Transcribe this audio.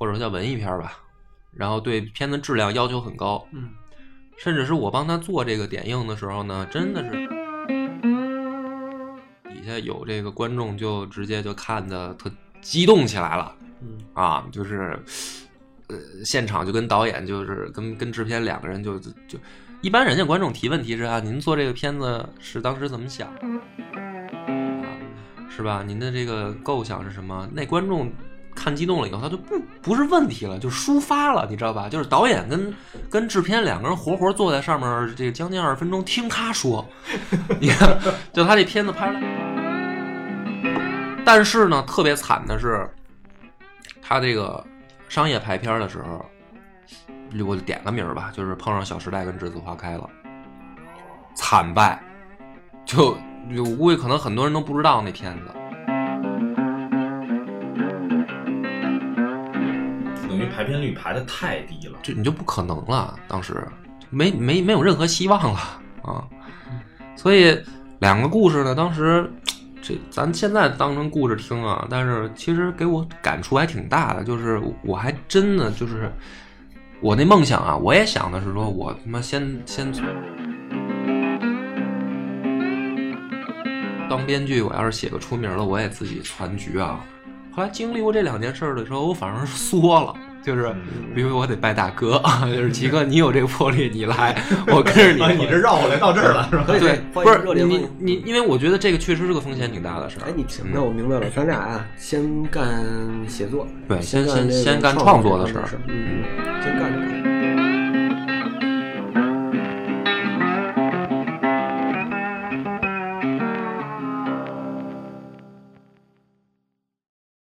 或者说叫文艺片吧，然后对片子质量要求很高，嗯甚至是我帮他做这个点映的时候呢，真的是底下有这个观众就直接就看的特激动起来了嗯啊，就是呃现场就跟导演就是跟跟制片两个人就就就一般人家观众提问题是啊，您做这个片子是当时怎么想啊，是吧？您的这个构想是什么？那观众。看激动了以后，他就不不是问题了，就抒发了，你知道吧？就是导演跟跟制片两个人活活坐在上面，这个将近二十分钟听他说，你看，就他这片子拍出来，但是呢，特别惨的是，他这个商业排片的时候，我就点个名吧，就是碰上《小时代》跟《栀子花开》了，惨败，就我估计可能很多人都不知道那片子。排片率排的太低了。就你就不可能了，当时没没没有任何希望了啊！所以两个故事呢，当时这咱现在当成故事听啊，但是其实给我感触还挺大的，就是我还真的就是我那梦想啊，我也想的是说我他妈先先当编剧，我要是写个出名了，我也自己攒局啊。后来经历过这两件事的时候，我反而是缩了，就是比如我得拜大哥，就是齐哥，你有这个魄力，你来，我跟着你。啊，你这绕过来到这儿了是吧？对，不是你你，因为我觉得这个确实是个风险挺大的事儿。哎，你那我明白了，咱俩啊，先干写作，对先先先干创创作的事儿嗯，先干。